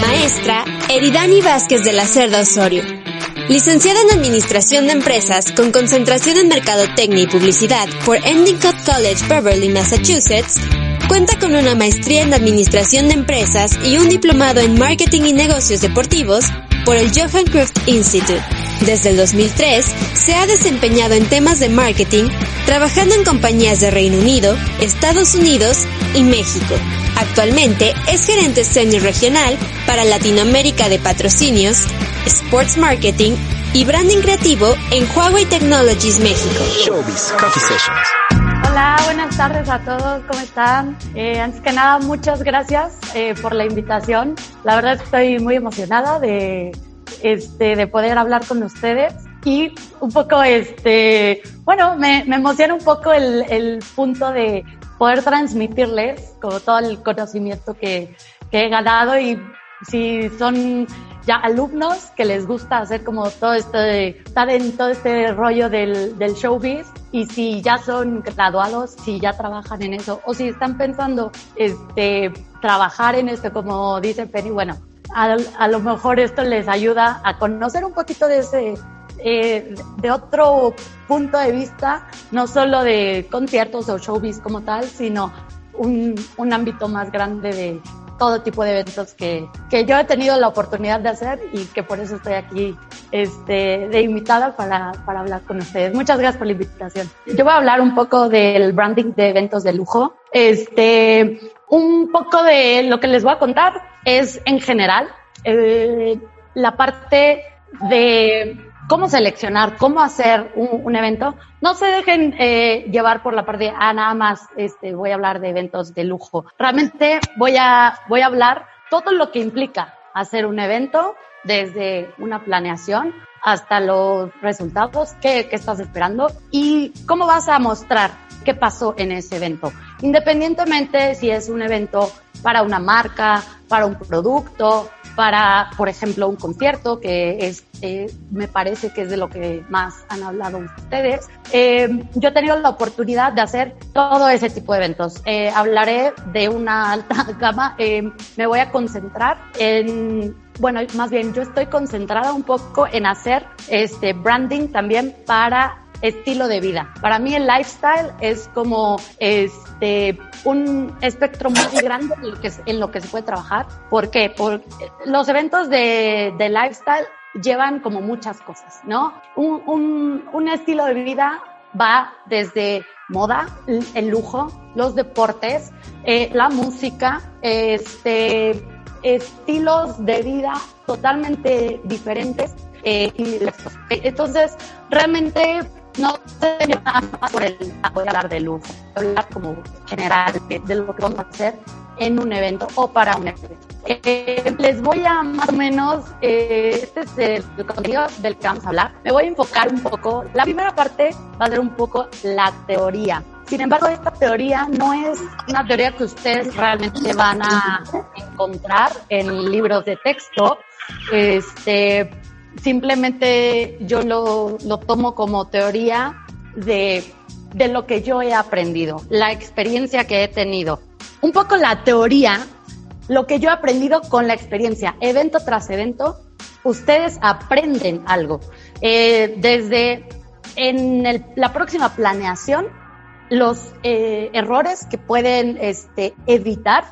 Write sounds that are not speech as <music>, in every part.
Maestra Eridani Vázquez de la Cerda Osorio. Licenciada en Administración de Empresas con concentración en Mercadotecnia y Publicidad por Endicott College, Beverly, Massachusetts, cuenta con una maestría en Administración de Empresas y un diplomado en Marketing y Negocios Deportivos por el Johan Cruyff Institute. Desde el 2003 se ha desempeñado en temas de marketing, trabajando en compañías de Reino Unido, Estados Unidos y México. Actualmente es gerente senior regional para Latinoamérica de patrocinios, sports marketing y branding creativo en Huawei Technologies México. Showbiz Coffee Sessions. Hola, buenas tardes a todos, ¿cómo están? Eh, antes que nada, muchas gracias eh, por la invitación. La verdad estoy muy emocionada de, este, de poder hablar con ustedes y un poco, este, bueno, me, me emociona un poco el, el punto de poder transmitirles como todo el conocimiento que, que he ganado y si son ya alumnos que les gusta hacer como todo esto de estar en todo este rollo del, del showbiz y si ya son graduados, si ya trabajan en eso o si están pensando este, trabajar en esto como dice Penny, bueno, a, a lo mejor esto les ayuda a conocer un poquito de ese eh, de otro punto de vista, no solo de conciertos o showbiz como tal, sino un, un ámbito más grande de todo tipo de eventos que, que yo he tenido la oportunidad de hacer y que por eso estoy aquí este, de invitada para, para hablar con ustedes. Muchas gracias por la invitación. Yo voy a hablar un poco del branding de eventos de lujo. Este, un poco de lo que les voy a contar es en general eh, la parte de cómo seleccionar, cómo hacer un, evento. No se dejen eh, llevar por la parte de, ah, nada más este, voy a hablar de eventos de lujo. Realmente voy a, voy a hablar todo lo que implica hacer un evento, desde una planeación hasta los resultados, qué, qué estás esperando y cómo vas a mostrar qué pasó en ese evento. Independientemente si es un evento para una marca, para un producto, para, por ejemplo, un concierto, que es, eh, me parece que es de lo que más han hablado ustedes. Eh, yo he tenido la oportunidad de hacer todo ese tipo de eventos. Eh, hablaré de una alta <laughs> gama. Eh, me voy a concentrar en bueno, más bien yo estoy concentrada un poco en hacer este branding también para estilo de vida. Para mí el lifestyle es como este un espectro muy grande en lo que, se puede trabajar. ¿Por qué? Porque los eventos de, de lifestyle llevan como muchas cosas, ¿no? Un, un, un estilo de vida va desde moda, el lujo, los deportes, eh, la música, este, estilos de vida totalmente diferentes. Eh, y entonces, realmente no va por el voy a hablar de lujo, hablar como general de, lo que vamos a hacer en un evento o para un evento. Eh, les voy a más o menos, eh, este es el, contenido del que vamos a hablar. Me voy a enfocar un poco, la primera parte va a ser un poco la teoría. Sin embargo, esta teoría no es una teoría que ustedes realmente van a encontrar en libros de texto. Este, simplemente yo lo, lo tomo como teoría de, de lo que yo he aprendido, la experiencia que he tenido. Un poco la teoría, lo que yo he aprendido con la experiencia, evento tras evento, ustedes aprenden algo. Eh, desde en el, la próxima planeación, los eh, errores que pueden este, evitar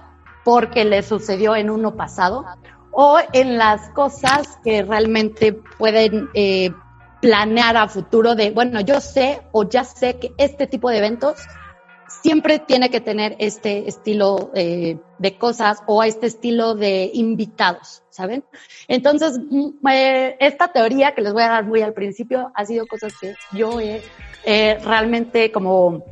porque les sucedió en uno pasado o en las cosas que realmente pueden eh, planear a futuro de, bueno, yo sé o ya sé que este tipo de eventos siempre tiene que tener este estilo eh, de cosas o este estilo de invitados, ¿saben? Entonces, eh, esta teoría que les voy a dar muy al principio ha sido cosas que yo he realmente como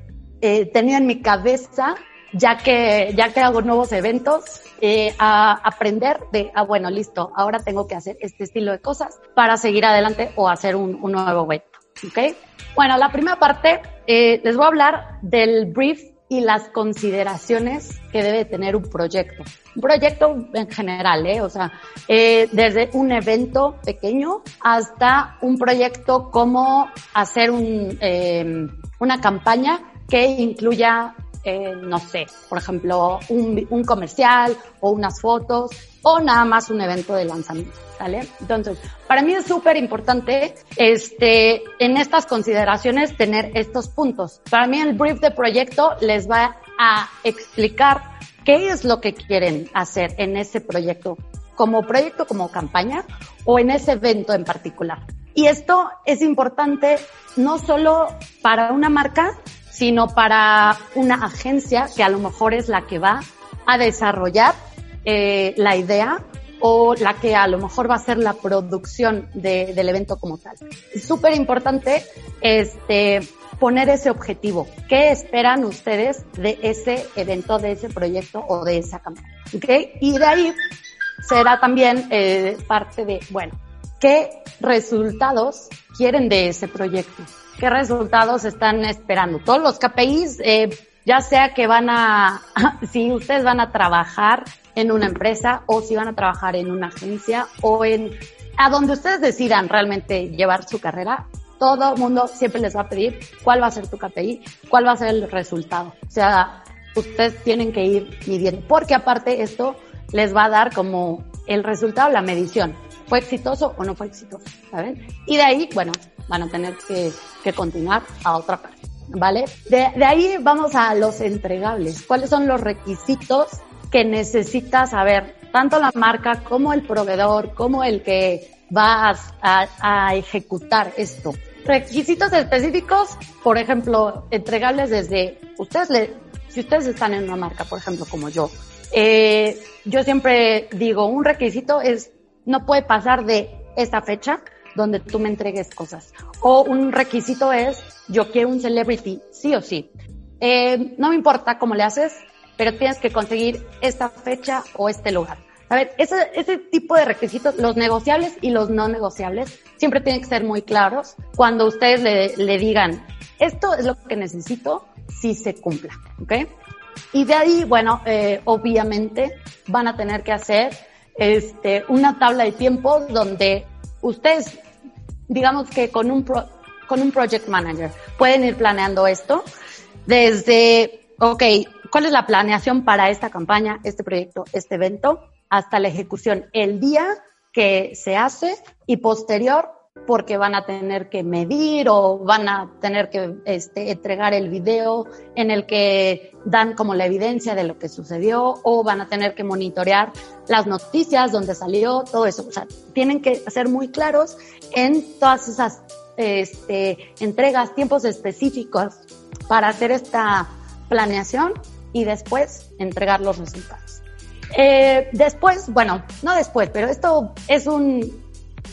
eh, tenido en mi cabeza ya que, ya que hago nuevos eventos, eh, a aprender de, ah, bueno, listo, ahora tengo que hacer este estilo de cosas para seguir adelante o hacer un, un nuevo evento. ¿Ok? Bueno, la primera parte, eh, les voy a hablar del brief y las consideraciones que debe tener un proyecto. Un proyecto en general, ¿eh? O sea, eh, desde un evento pequeño hasta un proyecto como hacer un, eh, una campaña que incluya eh, no sé, por ejemplo, un, un comercial o unas fotos o nada más un evento de lanzamiento, ¿sale? Entonces, para mí es súper importante, este, en estas consideraciones tener estos puntos. Para mí el brief de proyecto les va a explicar qué es lo que quieren hacer en ese proyecto, como proyecto, como campaña o en ese evento en particular. Y esto es importante no solo para una marca, sino para una agencia que a lo mejor es la que va a desarrollar eh, la idea o la que a lo mejor va a ser la producción de, del evento como tal. Es súper importante este, poner ese objetivo. ¿Qué esperan ustedes de ese evento, de ese proyecto o de esa campaña? ¿Okay? Y de ahí será también eh, parte de, bueno, ¿qué resultados quieren de ese proyecto? ¿Qué resultados están esperando? Todos los KPIs, eh, ya sea que van a, <laughs> si ustedes van a trabajar en una empresa o si van a trabajar en una agencia o en a donde ustedes decidan realmente llevar su carrera, todo mundo siempre les va a pedir cuál va a ser tu KPI, cuál va a ser el resultado. O sea, ustedes tienen que ir midiendo, porque aparte esto les va a dar como el resultado, la medición. ¿Fue exitoso o no fue exitoso? ¿Saben? Y de ahí, bueno, van a tener que, que continuar a otra parte. ¿Vale? De, de ahí vamos a los entregables. ¿Cuáles son los requisitos que necesita saber tanto la marca como el proveedor, como el que va a, a, ejecutar esto. Requisitos específicos, por ejemplo, entregables desde ustedes, le, si ustedes están en una marca, por ejemplo, como yo, eh, yo siempre digo, un requisito es, no puede pasar de esta fecha donde tú me entregues cosas. O un requisito es, yo quiero un celebrity, sí o sí. Eh, no me importa cómo le haces, pero tienes que conseguir esta fecha o este lugar. A ver, ese, tipo de requisitos, los negociables y los no negociables, siempre tienen que ser muy claros cuando ustedes le, le digan, esto es lo que necesito si se cumpla, ¿ok? Y de ahí, bueno, eh, obviamente van a tener que hacer este, una tabla de tiempo donde ustedes, digamos que con un, pro, con un project manager, pueden ir planeando esto desde, ok, cuál es la planeación para esta campaña, este proyecto, este evento, hasta la ejecución, el día que se hace y posterior porque van a tener que medir o van a tener que este, entregar el video en el que dan como la evidencia de lo que sucedió o van a tener que monitorear las noticias donde salió, todo eso. O sea, tienen que ser muy claros en todas esas este, entregas, tiempos específicos para hacer esta planeación y después entregar los resultados. Eh, después, bueno, no después, pero esto es un,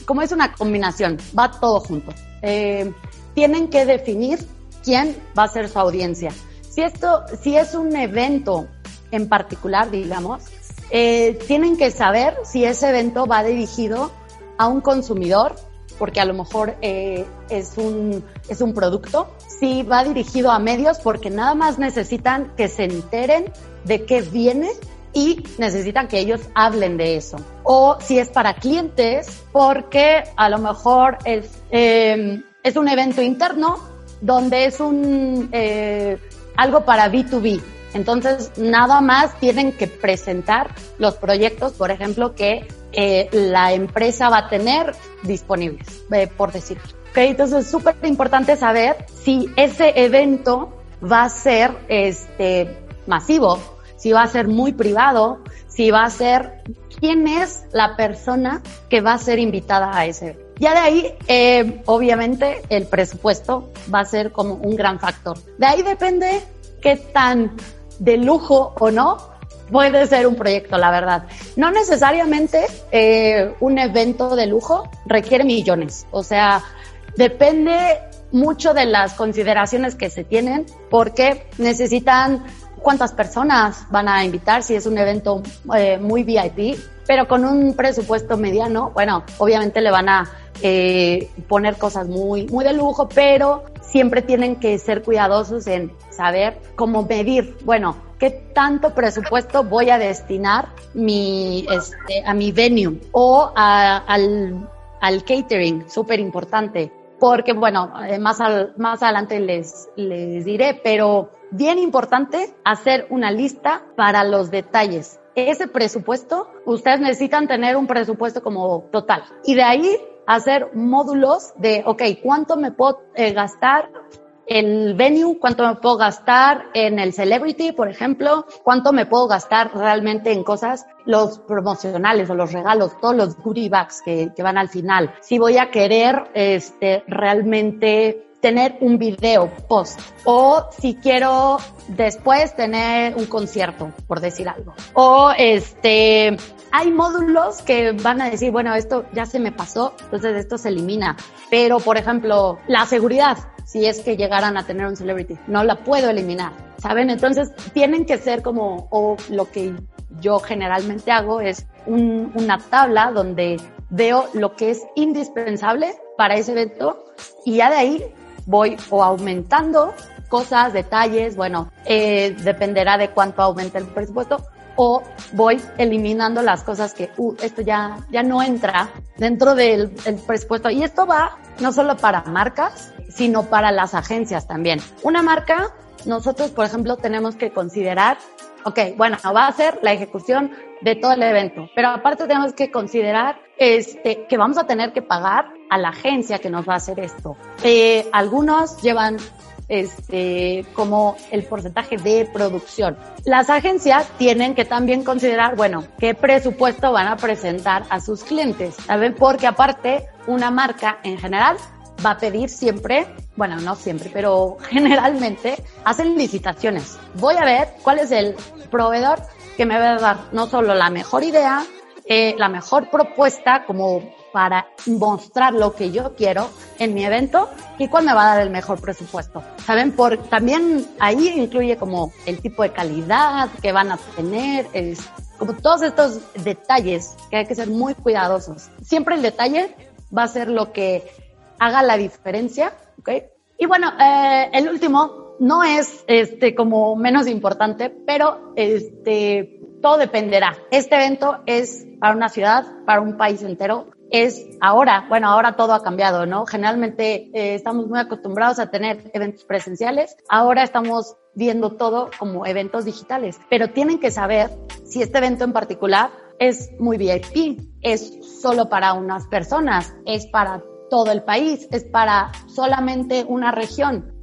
como es una combinación, va todo junto. Eh, tienen que definir quién va a ser su audiencia. Si esto, si es un evento en particular, digamos, eh, tienen que saber si ese evento va dirigido a un consumidor, porque a lo mejor eh, es un es un producto, si va dirigido a medios, porque nada más necesitan que se enteren de qué viene y necesitan que ellos hablen de eso. O si es para clientes, porque a lo mejor es, eh, es un evento interno donde es un eh, algo para B2B. Entonces, nada más tienen que presentar los proyectos, por ejemplo, que eh, la empresa va a tener disponibles, eh, por decirlo. Entonces es súper importante saber si ese evento va a ser este, masivo, si va a ser muy privado, si va a ser quién es la persona que va a ser invitada a ese evento. Ya de ahí, eh, obviamente, el presupuesto va a ser como un gran factor. De ahí depende qué tan de lujo o no puede ser un proyecto, la verdad. No necesariamente eh, un evento de lujo requiere millones. O sea, depende mucho de las consideraciones que se tienen porque necesitan cuántas personas van a invitar, si es un evento eh, muy VIP, pero con un presupuesto mediano, bueno, obviamente le van a eh, poner cosas muy, muy de lujo, pero siempre tienen que ser cuidadosos en saber cómo medir, bueno, qué tanto presupuesto voy a destinar mi, este, a mi venue o al, al catering, súper importante porque bueno, eh, más, al, más adelante les, les diré, pero bien importante hacer una lista para los detalles. Ese presupuesto, ustedes necesitan tener un presupuesto como total. Y de ahí hacer módulos de, ok, ¿cuánto me puedo eh, gastar el venue, cuánto me puedo gastar en el celebrity, por ejemplo, cuánto me puedo gastar realmente en cosas, los promocionales o los regalos, todos los goodie bags que, que van al final. Si voy a querer este, realmente tener un video post o si quiero después tener un concierto, por decir algo. O este, hay módulos que van a decir, bueno, esto ya se me pasó, entonces esto se elimina. Pero, por ejemplo, la seguridad, si es que llegaran a tener un celebrity, no la puedo eliminar, ¿saben? Entonces, tienen que ser como, o lo que yo generalmente hago es una tabla donde veo lo que es indispensable para ese evento y ya de ahí voy o aumentando cosas, detalles, bueno, eh, dependerá de cuánto aumente el presupuesto, o voy eliminando las cosas que, uh, esto ya, ya no entra dentro del, presupuesto. Y esto va no solo para marcas, sino para las agencias también. Una marca, nosotros, por ejemplo, tenemos que considerar, ok, bueno, va a ser la ejecución de todo el evento, pero aparte tenemos que considerar este, que vamos a tener que pagar a la agencia que nos va a hacer esto. Eh, algunos llevan este, como el porcentaje de producción. Las agencias tienen que también considerar, bueno, qué presupuesto van a presentar a sus clientes, ¿saben? Porque aparte, una marca en general va a pedir siempre, bueno, no siempre, pero <laughs> generalmente hacen licitaciones. Voy a ver cuál es el proveedor que me va a dar no solo la mejor idea, eh, la mejor propuesta como para mostrar lo que yo quiero en mi evento y cuál me va a dar el mejor presupuesto. ¿Saben? Por, también ahí incluye como el tipo de calidad que van a tener, es, como todos estos detalles que hay que ser muy cuidadosos. Siempre el detalle va a ser lo que haga la diferencia, ¿ok? Y bueno, eh, el último no es este como menos importante, pero este todo dependerá. Este evento es para una ciudad, para un país entero. Es ahora, bueno, ahora todo ha cambiado, ¿no? Generalmente eh, estamos muy acostumbrados a tener eventos presenciales, ahora estamos viendo todo como eventos digitales, pero tienen que saber si este evento en particular es muy VIP, es solo para unas personas, es para todo el país, es para solamente una región,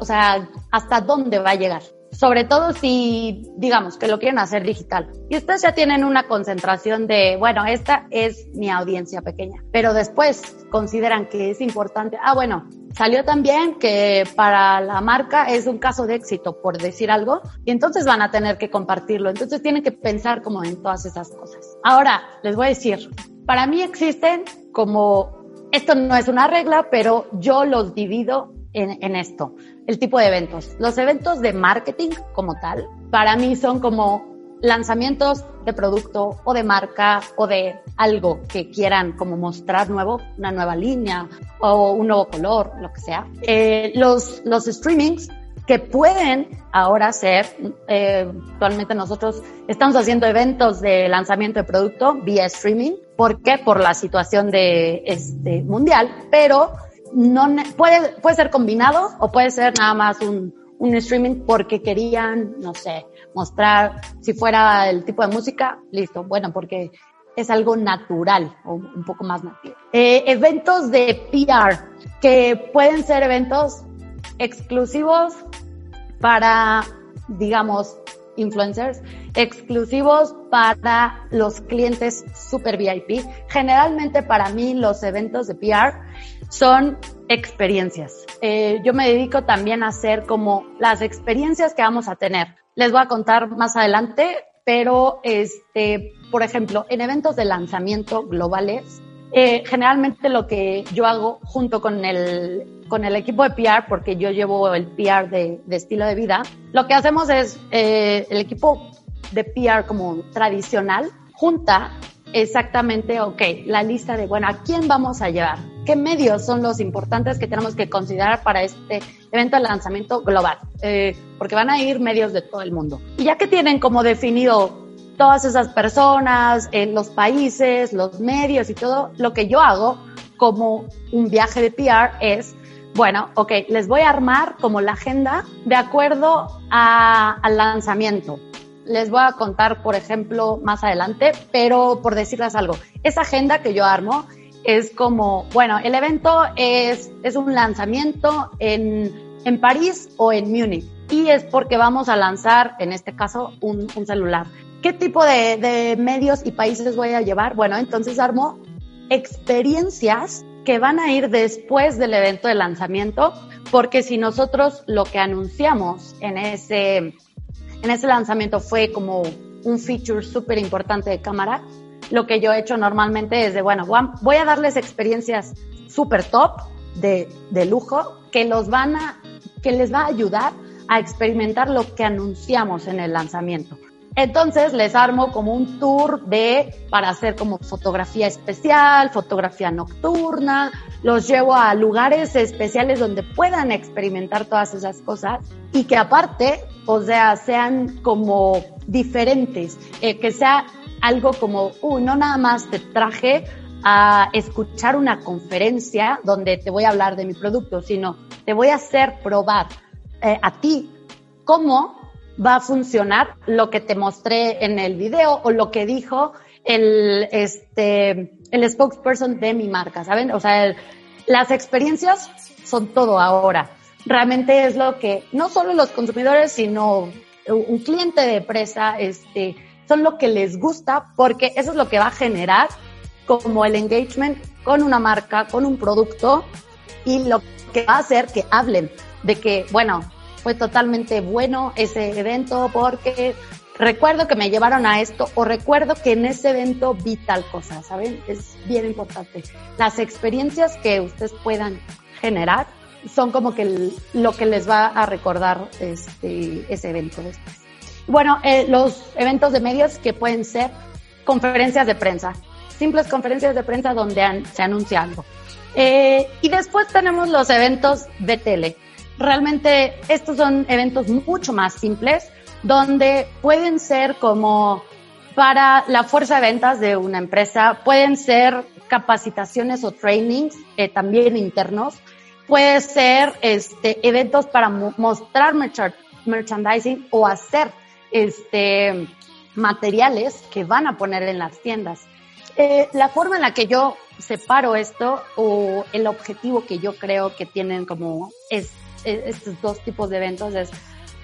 o sea, hasta dónde va a llegar sobre todo si, digamos, que lo quieren hacer digital. Y ustedes ya tienen una concentración de, bueno, esta es mi audiencia pequeña, pero después consideran que es importante, ah, bueno, salió también que para la marca es un caso de éxito, por decir algo, y entonces van a tener que compartirlo. Entonces tienen que pensar como en todas esas cosas. Ahora, les voy a decir, para mí existen como, esto no es una regla, pero yo los divido en, esto el tipo de eventos. Los eventos de marketing como tal, para mí son como lanzamientos de producto o de marca o de algo que quieran como mostrar nuevo, una nueva línea o un nuevo color, lo que sea. Eh, los, los streamings que pueden ahora ser, eh, actualmente nosotros estamos haciendo eventos de lanzamiento de producto vía streaming. ¿Por qué? Por la situación de este mundial, pero no puede, puede ser combinado o puede ser nada más un, un streaming porque querían, no sé, mostrar si fuera el tipo de música, listo, bueno, porque es algo natural o un poco más nativo. Eh, eventos de PR, que pueden ser eventos exclusivos para, digamos, influencers, exclusivos para los clientes super VIP. Generalmente para mí los eventos de PR son experiencias. Eh, yo me dedico también a hacer como las experiencias que vamos a tener. Les voy a contar más adelante, pero este, por ejemplo, en eventos de lanzamiento globales, eh, generalmente lo que yo hago junto con el, con el equipo de PR, porque yo llevo el PR de, de estilo de vida, lo que hacemos es eh, el equipo de PR como tradicional junta exactamente, ok, la lista de, bueno, ¿a quién vamos a llevar? ¿Qué medios son los importantes que tenemos que considerar para este evento de lanzamiento global? Eh, porque van a ir medios de todo el mundo. Y ya que tienen como definido todas esas personas, en los países, los medios y todo, lo que yo hago como un viaje de PR es, bueno, ok, les voy a armar como la agenda de acuerdo al lanzamiento. Les voy a contar, por ejemplo, más adelante, pero por decirles algo, esa agenda que yo armo es como, bueno, el evento es, es un lanzamiento en, en París o en Múnich y es porque vamos a lanzar, en este caso, un, un celular. ¿Qué tipo de, de, medios y países voy a llevar? Bueno, entonces armo experiencias que van a ir después del evento de lanzamiento, porque si nosotros lo que anunciamos en ese, en ese lanzamiento fue como un feature súper importante de cámara, lo que yo he hecho normalmente es de, bueno, voy a darles experiencias súper top, de, de lujo, que los van a, que les va a ayudar a experimentar lo que anunciamos en el lanzamiento. Entonces les armo como un tour de, para hacer como fotografía especial, fotografía nocturna, los llevo a lugares especiales donde puedan experimentar todas esas cosas y que aparte, o sea, sean como diferentes, eh, que sea algo como, uy, no nada más te traje a escuchar una conferencia donde te voy a hablar de mi producto, sino te voy a hacer probar eh, a ti cómo va a funcionar lo que te mostré en el video o lo que dijo el, este, el spokesperson de mi marca, ¿saben? O sea, las experiencias son todo ahora. Realmente es lo que no solo los consumidores, sino un cliente de empresa, este, son lo que les gusta porque eso es lo que va a generar como el engagement con una marca, con un producto y lo que va a hacer que hablen de que, bueno, fue totalmente bueno ese evento porque recuerdo que me llevaron a esto o recuerdo que en ese evento vi tal cosa, ¿saben? Es bien importante. Las experiencias que ustedes puedan generar son como que lo que les va a recordar este, ese evento después. Bueno, eh, los eventos de medios que pueden ser conferencias de prensa, simples conferencias de prensa donde se anuncia algo. Eh, y después tenemos los eventos de tele realmente estos son eventos mucho más simples, donde pueden ser como para la fuerza de ventas de una empresa, pueden ser capacitaciones o trainings eh, también internos, puede ser este, eventos para mostrar merchandising o hacer este, materiales que van a poner en las tiendas. Eh, la forma en la que yo separo esto o el objetivo que yo creo que tienen como es estos dos tipos de eventos es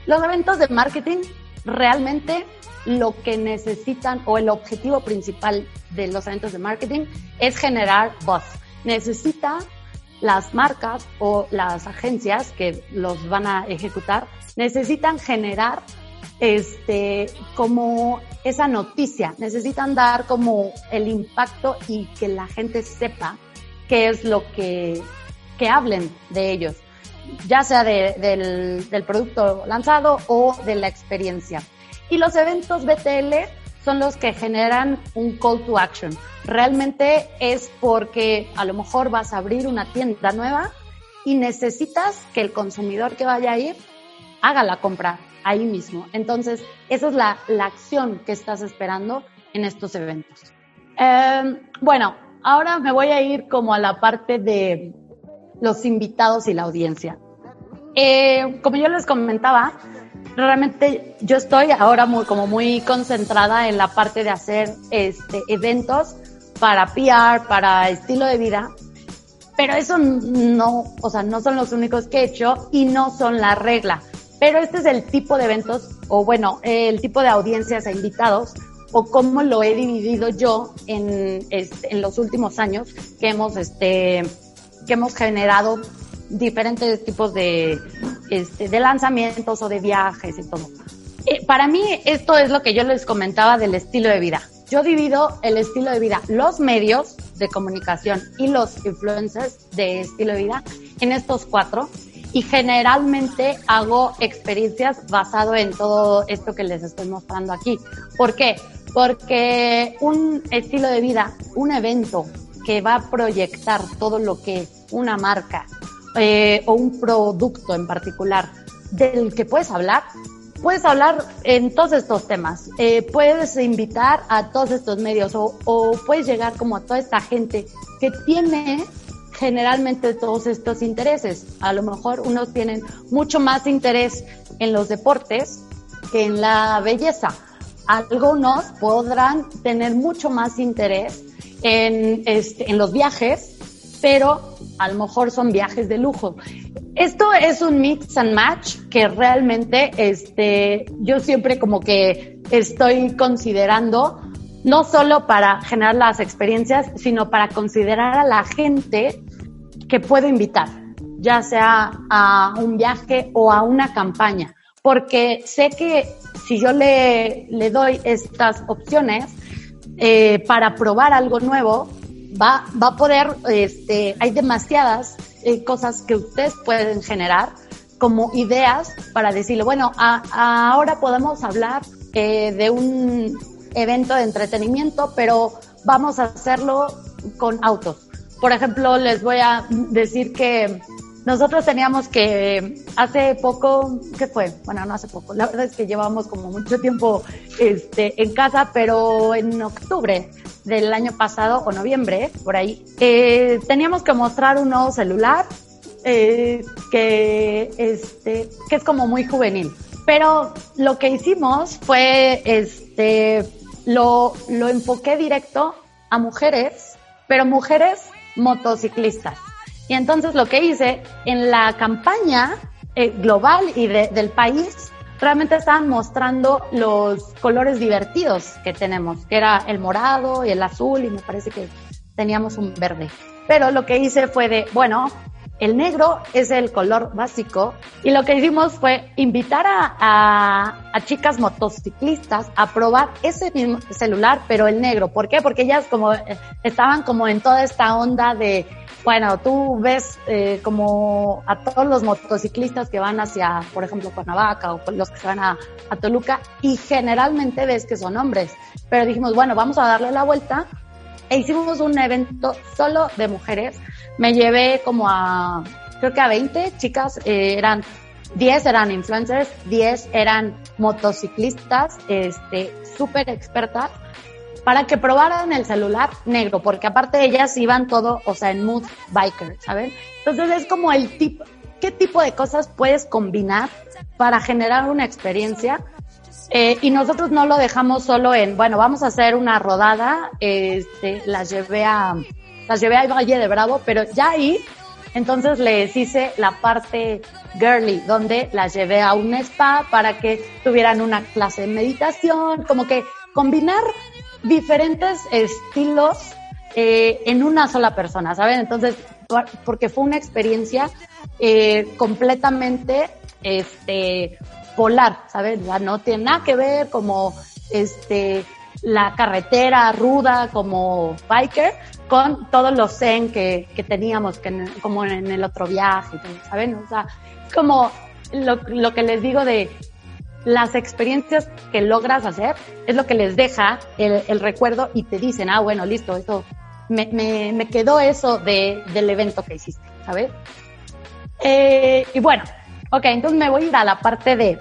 los eventos de marketing realmente lo que necesitan o el objetivo principal de los eventos de marketing es generar buzz. Necesita las marcas o las agencias que los van a ejecutar necesitan generar este como esa noticia, necesitan dar como el impacto y que la gente sepa qué es lo que que hablen de ellos ya sea del, producto lanzado o de la experiencia. Y los eventos BTL son los que generan un call to action. Realmente es porque a lo mejor vas a abrir una tienda nueva y necesitas que el consumidor que vaya a ir haga la compra ahí mismo. Entonces, esa es la, la acción que estás esperando en estos eventos. Eh, bueno, ahora me voy a ir como a la parte de los invitados y la audiencia. Eh, como yo les comentaba, realmente yo estoy ahora muy, como muy concentrada en la parte de hacer este, eventos para PR, para estilo de vida, pero eso no, o sea, no son los únicos que he hecho y no son la regla. Pero este es el tipo de eventos, o bueno, el tipo de audiencias e invitados, o cómo lo he dividido yo en, este, en los últimos años que hemos, este, que hemos generado diferentes tipos de, este, de lanzamientos o de viajes y todo. Eh, para mí esto es lo que yo les comentaba del estilo de vida. Yo divido el estilo de vida, los medios de comunicación y los influencers de estilo de vida en estos cuatro y generalmente hago experiencias basado en todo esto que les estoy mostrando aquí. ¿Por qué? Porque un estilo de vida, un evento que va a proyectar todo lo que una marca, eh, o un producto en particular del que puedes hablar, puedes hablar en todos estos temas. Eh, puedes invitar a todos estos medios o, puedes llegar como a toda esta gente que tiene generalmente todos estos intereses. A lo mejor unos tienen mucho más interés en los deportes que en la belleza. Algunos podrán tener mucho más interés en, este, en los viajes, pero a lo mejor son viajes de lujo. Esto es un mix and match que realmente este, yo siempre como que estoy considerando no solo para generar las experiencias, sino para considerar a la gente que puedo invitar, ya sea a un viaje o a una campaña, porque sé que si yo le, le doy estas opciones eh, para probar algo nuevo, va, va a poder, este, hay demasiadas eh, cosas que ustedes pueden generar como ideas para decirle, bueno, ahora podemos hablar eh, de un evento de entretenimiento, pero vamos a hacerlo con autos. Por ejemplo, les voy a decir que nosotros teníamos que hace poco, ¿qué fue? Bueno, no hace poco, la verdad es que llevamos como mucho tiempo este, en casa, pero en octubre del año pasado o noviembre, por ahí, eh, teníamos que mostrar un nuevo celular eh, que, este, que es como muy juvenil. Pero lo que hicimos fue, este, lo, lo enfoqué directo a mujeres, pero mujeres motociclistas. Y entonces lo que hice en la campaña eh, global y del país, realmente estaban mostrando los colores divertidos que tenemos, que era el morado y el azul y me parece que teníamos un verde. Pero lo que hice fue de, bueno, el negro es el color básico y lo que hicimos fue invitar a, a, chicas motociclistas a probar ese mismo celular, pero el negro. ¿Por qué? Porque ellas como eh, estaban como en toda esta onda de, bueno, tú ves eh, como a todos los motociclistas que van hacia, por ejemplo, Cuernavaca o los que se van a, a Toluca y generalmente ves que son hombres. Pero dijimos, bueno, vamos a darle la vuelta e hicimos un evento solo de mujeres. Me llevé como a, creo que a 20 chicas, eh, eran 10 eran influencers, 10 eran motociclistas, este, súper expertas, para que probaran el celular negro, porque aparte ellas iban todo, o sea, en mood biker, ¿saben? Entonces es como el tipo, ¿qué tipo de cosas puedes combinar para generar una experiencia? Eh, y nosotros no lo dejamos solo en, bueno, vamos a hacer una rodada, este, las llevé a, las llevé al Valle de Bravo, pero ya ahí, entonces les hice la parte girly, donde las llevé a un spa para que tuvieran una clase de meditación, como que combinar diferentes estilos eh, en una sola persona, ¿saben? Entonces, porque fue una experiencia eh, completamente este, polar, ¿saben? Ya no tiene nada que ver como este la carretera ruda como biker con todos los zen que, teníamos como en el otro viaje, ¿saben? O sea, como lo que les digo de las experiencias que logras hacer es lo que les deja el, recuerdo y te dicen, ah, bueno, listo, me, me quedó eso de, del evento que hiciste, ¿sabes? Eh, y bueno, ok, entonces me voy a ir a la parte de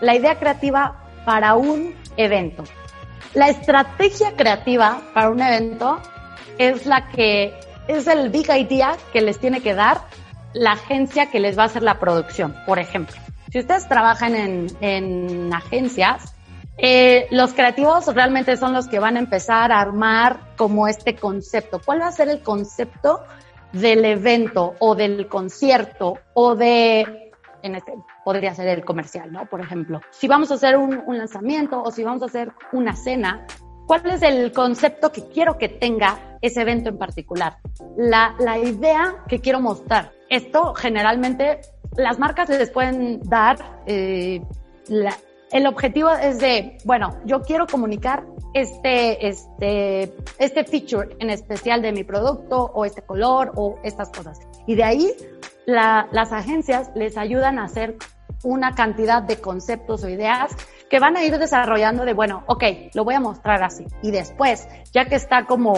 la idea creativa para un evento. La estrategia creativa para un evento es la que es el big idea que les tiene que dar la agencia que les va a hacer la producción. Por ejemplo, si ustedes trabajan en, en agencias, eh, los creativos realmente son los que van a empezar a armar como este concepto. ¿Cuál va a ser el concepto del evento o del concierto o de, en este, podría ser el comercial, ¿no? Por ejemplo, si vamos a hacer un, un lanzamiento o si vamos a hacer una cena, ¿cuál es el concepto que quiero que tenga ese evento en particular? La, la idea que quiero mostrar. Esto generalmente las marcas les pueden dar, eh, la, el objetivo es de, bueno, yo quiero comunicar este, este, este feature en especial de mi producto o este color o estas cosas. Y de ahí la, las agencias les ayudan a hacer una cantidad de conceptos o ideas que van a ir desarrollando de, bueno, ok, lo voy a mostrar así. Y después, ya que está como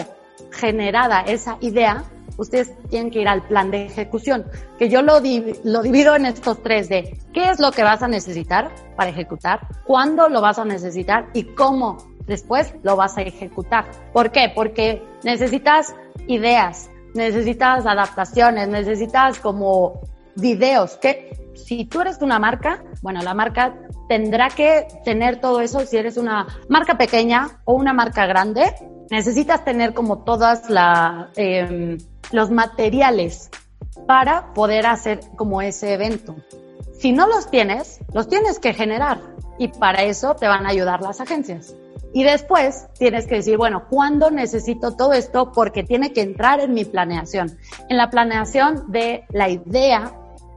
generada esa idea, ustedes tienen que ir al plan de ejecución, que yo lo, lo divido en estos tres de qué es lo que vas a necesitar para ejecutar, cuándo lo vas a necesitar y cómo después lo vas a ejecutar. ¿Por qué? Porque necesitas ideas, necesitas adaptaciones, necesitas como videos, que si tú eres una marca, bueno, la marca tendrá que tener todo eso si eres una marca pequeña o una marca grande, necesitas tener como todas la, eh, los materiales para poder hacer como ese evento. Si no los tienes, los tienes que generar y para eso te van a ayudar las agencias. Y después tienes que decir, bueno, ¿cuándo necesito todo esto? Porque tiene que entrar en mi planeación. En la planeación de la idea,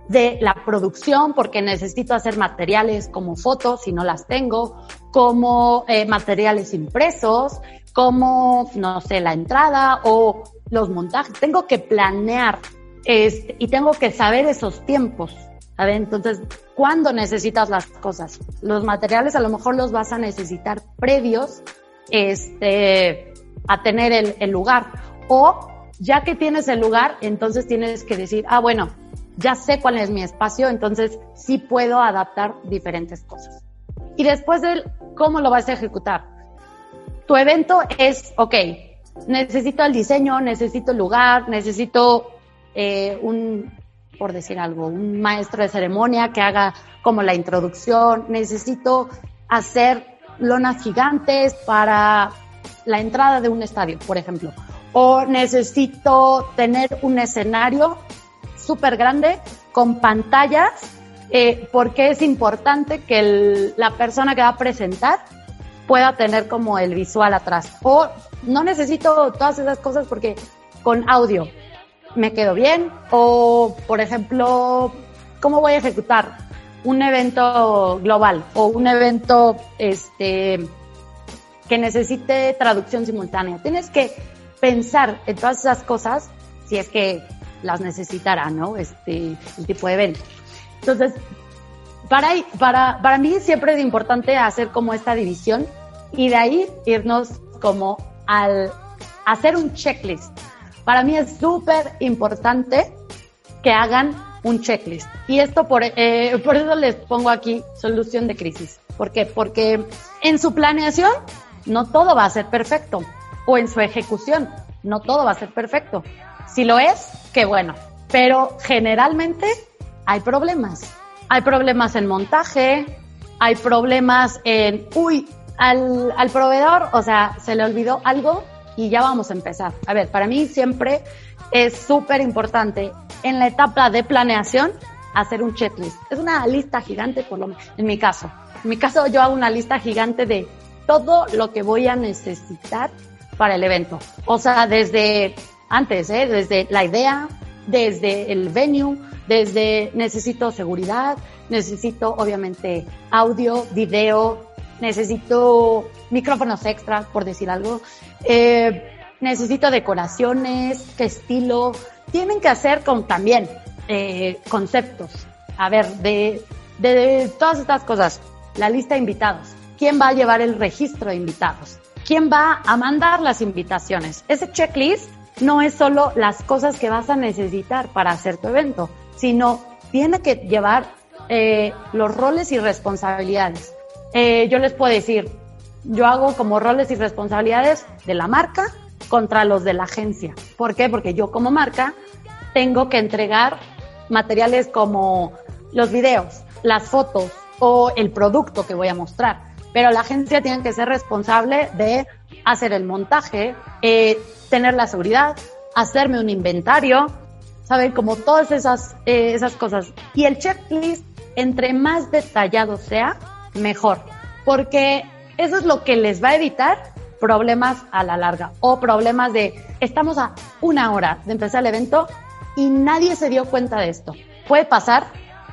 de la producción, porque necesito hacer materiales como fotos, si no las tengo, como eh, materiales impresos, como, no sé, la entrada o los montajes. Tengo que planear este, y tengo que saber esos tiempos. A entonces, ¿cuándo necesitas las cosas? Los materiales a lo mejor los vas a necesitar previos este, a tener el, el lugar. O ya que tienes el lugar, entonces tienes que decir, ah, bueno, ya sé cuál es mi espacio, entonces sí puedo adaptar diferentes cosas. Y después de cómo lo vas a ejecutar. Tu evento es, ok, necesito el diseño, necesito el lugar, necesito eh, un, por decir algo, un maestro de ceremonia que haga como la introducción, necesito hacer lonas gigantes para la entrada de un estadio, por ejemplo, o necesito tener un escenario súper grande con pantallas, eh, porque es importante que la persona que va a presentar pueda tener como el visual atrás. O no necesito todas esas cosas porque con audio me quedo bien. O, por ejemplo, ¿cómo voy a ejecutar un evento global o un evento este, que necesite traducción simultánea? Tienes que pensar en todas esas cosas si es que las necesitará, ¿no? Este, el tipo de evento. Entonces, para, para, para mí siempre es importante hacer como esta división y de ahí irnos como al hacer un checklist para mí es súper importante que hagan un checklist. Y esto por, eh, por eso les pongo aquí solución de crisis. ¿Por qué? Porque en su planeación no todo va a ser perfecto. O en su ejecución no todo va a ser perfecto. Si lo es, qué bueno. Pero generalmente hay problemas. Hay problemas en montaje, hay problemas en, uy, al, al proveedor, o sea, se le olvidó algo y ya vamos a empezar. A ver, para mí siempre es súper importante en la etapa de planeación hacer un checklist. Es una lista gigante, por lo en mi caso. En mi caso yo hago una lista gigante de todo lo que voy a necesitar para el evento. O sea, desde antes, ¿eh? desde la idea, desde el venue, desde necesito seguridad, necesito obviamente audio, video, necesito micrófonos extra, por decir algo, eh, necesito decoraciones, qué estilo, tienen que hacer con también eh, conceptos. A ver, de, de, todas estas cosas, la lista de invitados, quién va a llevar el registro de invitados, quién va a mandar las invitaciones. Ese checklist no es solo las cosas que vas a necesitar para hacer tu evento, sino tiene que llevar eh, los roles y responsabilidades. Eh, yo les puedo decir, yo hago como roles y responsabilidades de la marca contra los de la agencia. ¿Por qué? Porque yo como marca tengo que entregar materiales como los videos, las fotos o el producto que voy a mostrar. Pero la agencia tiene que ser responsable de hacer el montaje, eh, tener la seguridad, hacerme un inventario, ¿saben? Como todas esas, eh, esas cosas. Y el checklist, entre más detallado sea, mejor, porque eso es lo que les va a evitar problemas a la larga o problemas de estamos a una hora de empezar el evento y nadie se dio cuenta de esto. Puede pasar,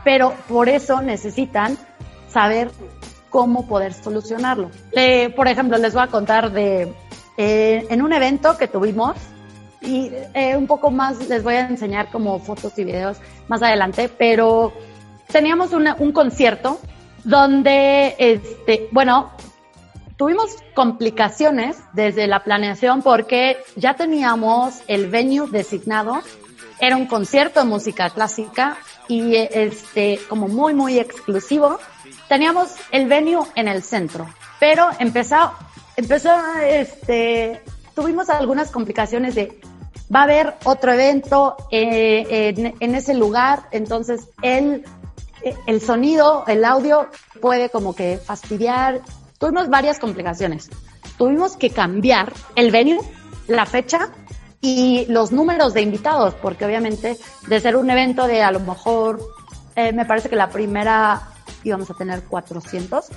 pero por eso necesitan saber cómo poder solucionarlo. por ejemplo, les voy a contar de eh, en un evento que tuvimos y eh, un poco más les voy a enseñar como fotos y videos más adelante, pero teníamos un concierto donde, este, bueno, tuvimos complicaciones desde la planeación porque ya teníamos el venue designado, era un concierto de música clásica y este, como muy, muy exclusivo. Teníamos el venue en el centro, pero empezó, empezó, este, tuvimos algunas complicaciones de va a haber otro evento eh, en, ese lugar, entonces el, el sonido, el audio puede como que fastidiar. Tuvimos varias complicaciones. Tuvimos que cambiar el venue, la fecha y los números de invitados, porque obviamente de ser un evento de a lo mejor, eh, me parece que la primera íbamos a tener 400,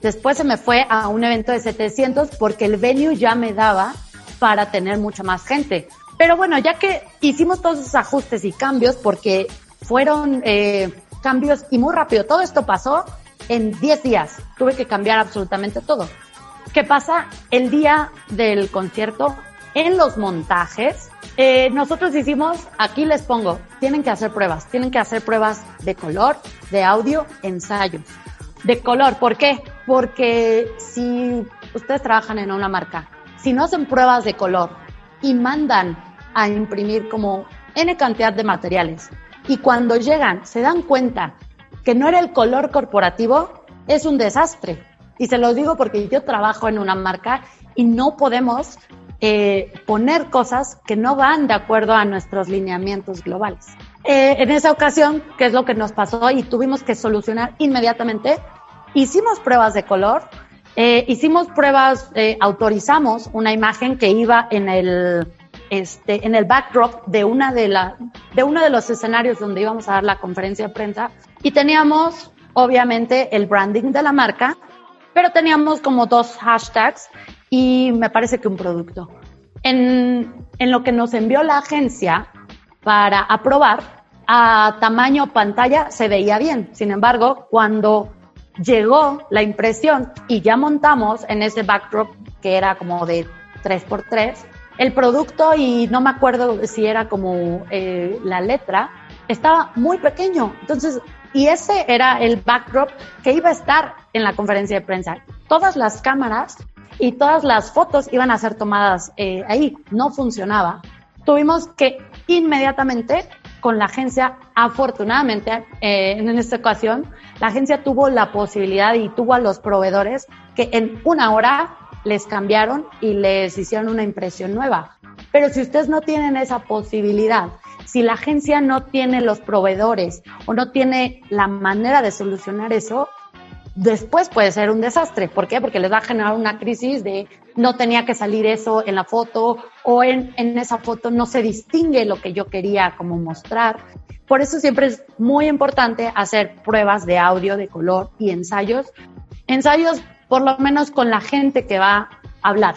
después se me fue a un evento de 700 porque el venue ya me daba para tener mucha más gente. Pero bueno, ya que hicimos todos esos ajustes y cambios, porque fueron eh, cambios y muy rápido, todo esto pasó en 10 días, tuve que cambiar absolutamente todo. ¿Qué pasa? El día del concierto, en los montajes, eh, nosotros hicimos, aquí les pongo, tienen que hacer pruebas, tienen que hacer pruebas de color, de audio, ensayos. De color, ¿por qué? Porque si ustedes trabajan en una marca, si no hacen pruebas de color y mandan a imprimir como N cantidad de materiales y cuando llegan se dan cuenta que no era el color corporativo, es un desastre. Y se los digo porque yo trabajo en una marca y no podemos eh, poner cosas que no van de acuerdo a nuestros lineamientos globales. Eh, en esa ocasión, ¿qué es lo que nos pasó? Y tuvimos que solucionar inmediatamente. Hicimos pruebas de color, eh, hicimos pruebas, eh, autorizamos una imagen que iba en el, este, en el backdrop de una de la, de uno de los escenarios donde íbamos a dar la conferencia de prensa y teníamos, obviamente, el branding de la marca, pero teníamos como dos hashtags y me parece que un producto. En, en lo que nos envió la agencia para aprobar, a tamaño pantalla se veía bien. Sin embargo, cuando llegó la impresión y ya montamos en ese backdrop que era como de 3x3 el producto y no me acuerdo si era como eh, la letra, estaba muy pequeño. Entonces, y ese era el backdrop que iba a estar en la conferencia de prensa. Todas las cámaras y todas las fotos iban a ser tomadas eh, ahí. No funcionaba. Tuvimos que inmediatamente con la agencia, afortunadamente, eh, en esta ocasión, la agencia tuvo la posibilidad y tuvo a los proveedores que en una hora les cambiaron y les hicieron una impresión nueva. Pero si ustedes no tienen esa posibilidad, si la agencia no tiene los proveedores o no tiene la manera de solucionar eso, después puede ser un desastre. ¿Por qué? Porque les va a generar una crisis de no tenía que salir eso en la foto o en, en esa foto no se distingue lo que yo quería como mostrar. Por eso siempre es muy importante hacer pruebas de audio, de color y ensayos. Ensayos por lo menos con la gente que va a hablar.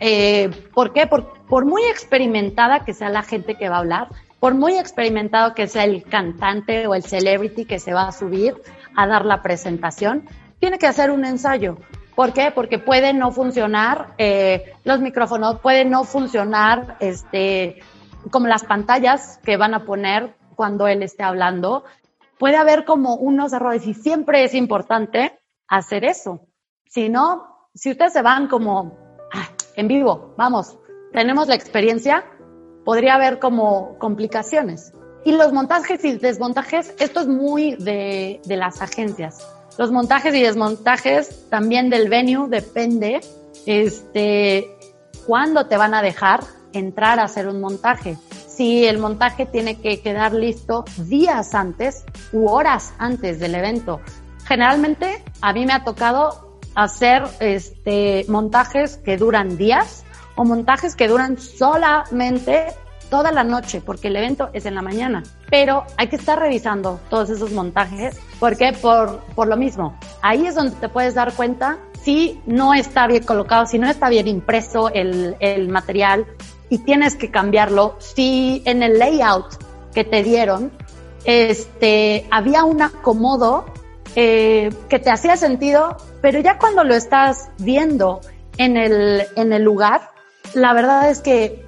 Eh, ¿Por qué? Por, por muy experimentada que sea la gente que va a hablar, por muy experimentado que sea el cantante o el celebrity que se va a subir a dar la presentación, tiene que hacer un ensayo. ¿Por qué? Porque puede no funcionar eh, los micrófonos, puede no funcionar este, como las pantallas que van a poner cuando él esté hablando. Puede haber como unos errores y siempre es importante hacer eso. Si no, si ustedes se van como ah, en vivo, vamos, tenemos la experiencia, podría haber como complicaciones. Y los montajes y desmontajes, esto es muy de, de las agencias. Los montajes y desmontajes también del venue depende, este, cuándo te van a dejar entrar a hacer un montaje. Si el montaje tiene que quedar listo días antes u horas antes del evento. Generalmente a mí me ha tocado hacer este montajes que duran días o montajes que duran solamente toda la noche, porque el evento es en la mañana. Pero hay que estar revisando todos esos montajes, porque por, por lo mismo, ahí es donde te puedes dar cuenta si no está bien colocado, si no está bien impreso el, el material y tienes que cambiarlo, si en el layout que te dieron, este, había un acomodo eh, que te hacía sentido, pero ya cuando lo estás viendo en el, en el lugar, la verdad es que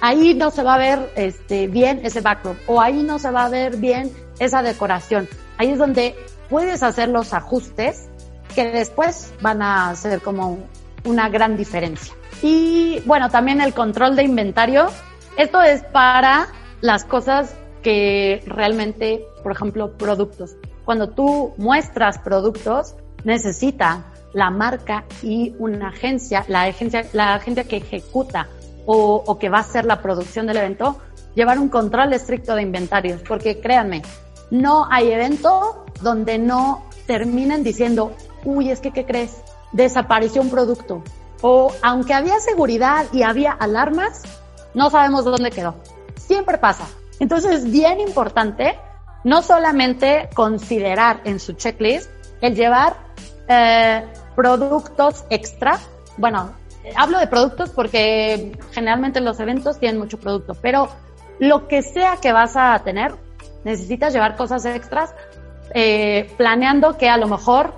ahí no se va a ver este, bien ese backdrop o ahí no se va a ver bien esa decoración. Ahí es donde puedes hacer los ajustes que después van a ser como una gran diferencia. Y bueno, también el control de inventario. Esto es para las cosas que realmente, por ejemplo, productos. Cuando tú muestras productos, necesita la marca y una agencia, la agencia, la agencia que ejecuta o, que va a ser la producción del evento, llevar un control estricto de inventarios, porque créanme, no hay evento donde no terminen diciendo, uy, es que, ¿qué crees? Desapareció un producto. O aunque había seguridad y había alarmas, no sabemos dónde quedó. Siempre pasa. Entonces es bien importante no solamente considerar en su checklist el llevar eh, productos extra. Bueno, hablo de productos porque generalmente los eventos tienen mucho producto, pero lo que sea que vas a tener, necesitas llevar cosas extras, eh, planeando que a lo mejor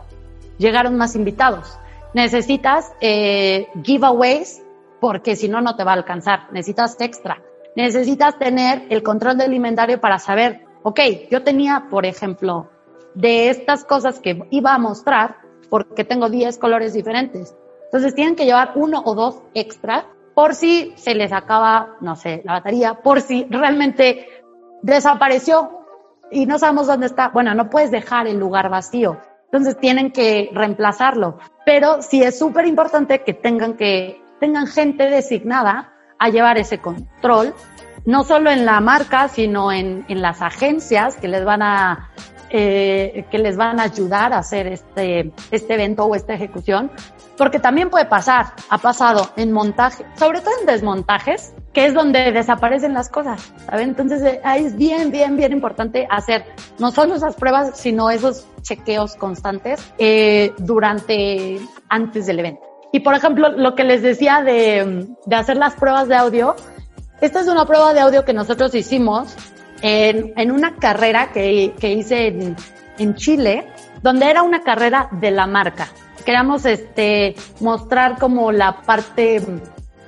llegaron más invitados. Necesitas eh, giveaways porque si no, no te va a alcanzar. Necesitas extra. Necesitas tener el control del inventario para saber, ok, yo tenía, por ejemplo, de estas cosas que iba a mostrar, porque tengo 10 colores diferentes. Entonces tienen que llevar uno o dos extra por si se les acaba, no sé, la batería, por si realmente desapareció y no sabemos dónde está. Bueno, no puedes dejar el lugar vacío. Entonces tienen que reemplazarlo. Pero sí es súper importante que tengan que, tengan gente designada a llevar ese control, no solo en la marca, sino en, en las agencias que les van a, eh, que les van a ayudar a hacer este, este evento o esta ejecución, porque también puede pasar, ha pasado en montaje, sobre todo en desmontajes, que es donde desaparecen las cosas, ¿saben? Entonces eh, ahí es bien, bien, bien importante hacer no solo esas pruebas, sino esos chequeos constantes eh, durante, antes del evento. Y por ejemplo, lo que les decía de, hacer las pruebas de audio, esta es una prueba de audio que nosotros hicimos en, en una carrera que, que hice en, en Chile, donde era una carrera de la marca. Queríamos este, mostrar como la parte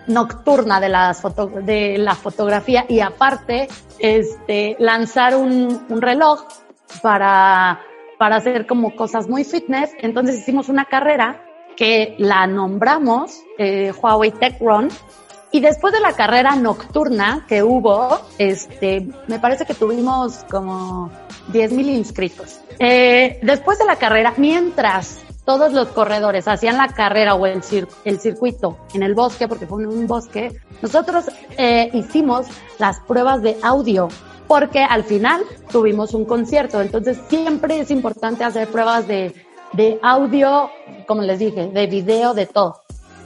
nocturna de, las foto, de la fotografía y aparte este, lanzar un, un reloj para, para hacer como cosas muy fitness. Entonces hicimos una carrera que la nombramos eh, Huawei Tech Run. Y después de la carrera nocturna que hubo, este, me parece que tuvimos como 10 mil inscritos. Eh, después de la carrera, mientras todos los corredores hacían la carrera o el, cir el circuito en el bosque, porque fue un bosque, nosotros eh, hicimos las pruebas de audio porque al final tuvimos un concierto. Entonces siempre es importante hacer pruebas de, de audio, como les dije, de video, de todo.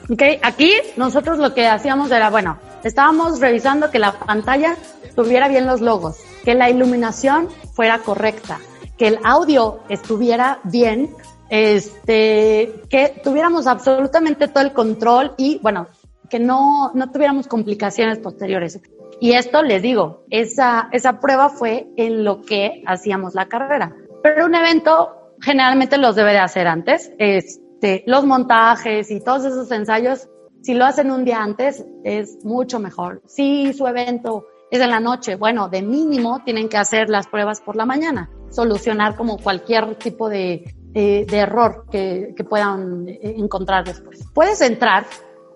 Okay, aquí nosotros lo que hacíamos era, bueno, estábamos revisando que la pantalla tuviera bien los logos, que la iluminación fuera correcta, que el audio estuviera bien, este, que tuviéramos absolutamente todo el control y, bueno, que no, no tuviéramos complicaciones posteriores. Y esto les digo, esa, esa prueba fue en lo que hacíamos la carrera. Pero un evento generalmente los debe de hacer antes. Este, los montajes y todos esos ensayos, si lo hacen un día antes, es mucho mejor. Si su evento es en la noche, bueno, de mínimo tienen que hacer las pruebas por la mañana, solucionar como cualquier tipo de, eh, de error que, que puedan encontrar después. Puedes entrar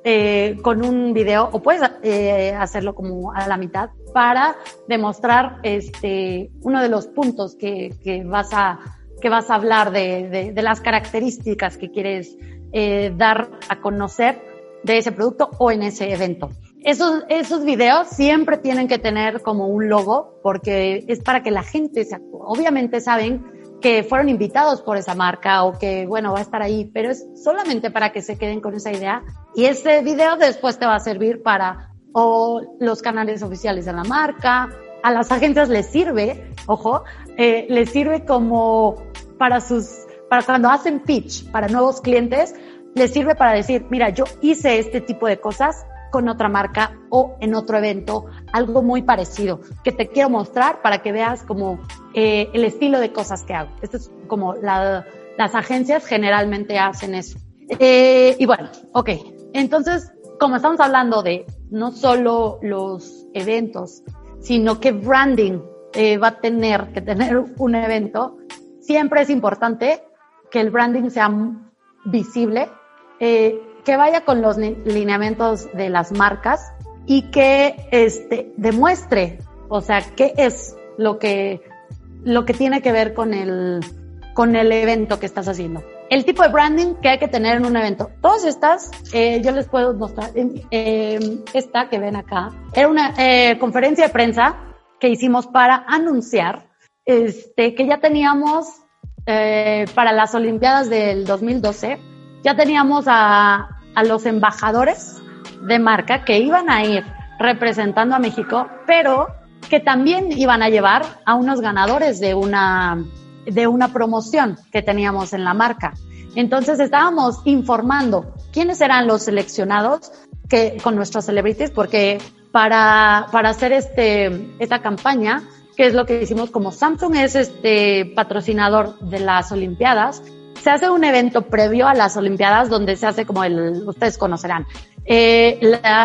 eh, con un video o puedes eh, hacerlo como a la mitad para demostrar este uno de los puntos que, que vas a que vas a hablar de, de, de las características que quieres eh, dar a conocer de ese producto o en ese evento. Esos, esos videos siempre tienen que tener como un logo porque es para que la gente se obviamente saben que fueron invitados por esa marca o que, bueno, va a estar ahí, pero es solamente para que se queden con esa idea. Y ese video después te va a servir para o los canales oficiales de la marca, a las agencias les sirve, ojo, eh, les sirve como para sus, para cuando hacen pitch para nuevos clientes, les sirve para decir, mira, yo hice este tipo de cosas con otra marca o en otro evento, algo muy parecido, que te quiero mostrar para que veas como eh, el estilo de cosas que hago. Esto es como la, las agencias generalmente hacen eso. Eh, y bueno, ok. Entonces, como estamos hablando de no solo los eventos, sino que branding eh, va a tener que tener un evento, siempre es importante que el branding sea visible, eh, que vaya con los lineamientos de las marcas y que este, demuestre, o sea, qué es lo que, lo que tiene que ver con el, con el evento que estás haciendo. el tipo de branding que hay que tener en un evento. Todas estas, eh, yo les puedo mostrar, eh, esta que ven acá, era una eh, conferencia de prensa que hicimos para anunciar este, que ya teníamos para las Olimpiadas del 2012, ya teníamos a, a los embajadores de marca que iban a ir representando a México, pero que también iban a llevar a unos ganadores de una de una promoción que teníamos en la marca. Entonces estábamos informando quiénes eran los seleccionados que, con nuestros celebrities, porque para, para hacer este, esta campaña, que es lo que hicimos como Samsung es este patrocinador de las Olimpiadas, se hace un evento previo a las Olimpiadas donde se hace como el, ustedes conocerán, eh,